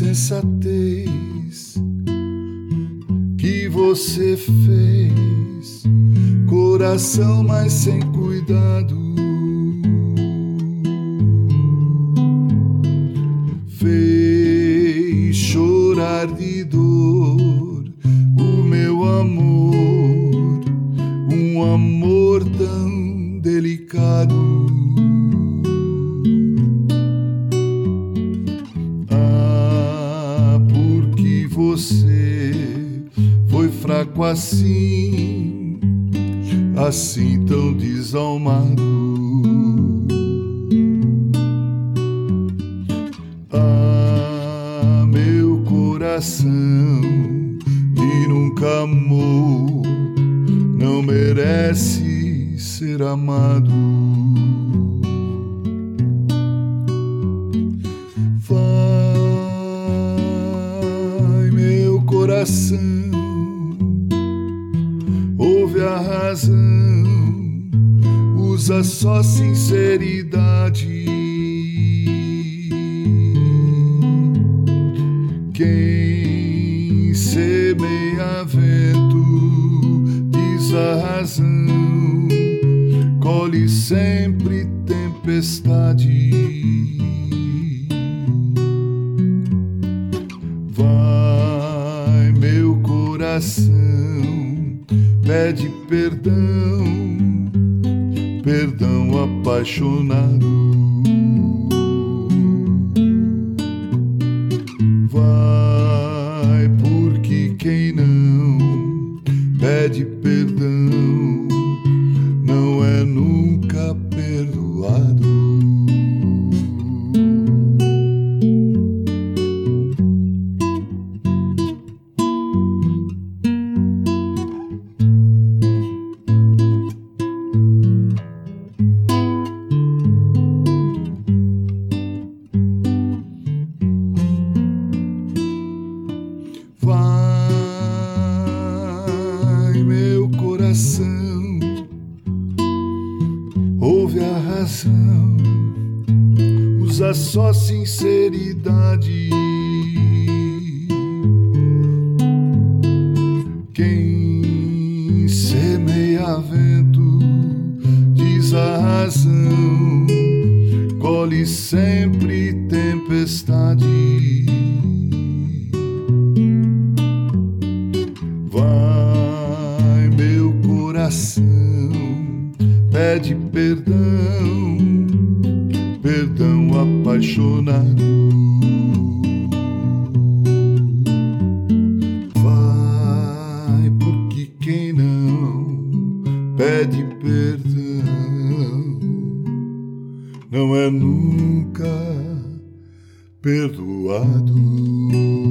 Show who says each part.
Speaker 1: insensatez que você fez, coração, mas sem cuidado. Fez chorar de dor fraco assim, assim tão desalmado. Ah, meu coração que nunca amou, não merece ser amado. Vai, meu coração, razão, usa só sinceridade. Quem semeia vento diz a razão, colhe sempre tempestade. Vai, meu coração, pede perdão, perdão apaixonado. Vai, porque quem não pede perdão ouve a razão, usa só sinceridade. Quem semeia vento diz a razão, colhe sempre tempestade. Vai, meu coração, pede perdão, perdão apaixonado. Vai, porque quem não pede perdão não é nunca perdoado.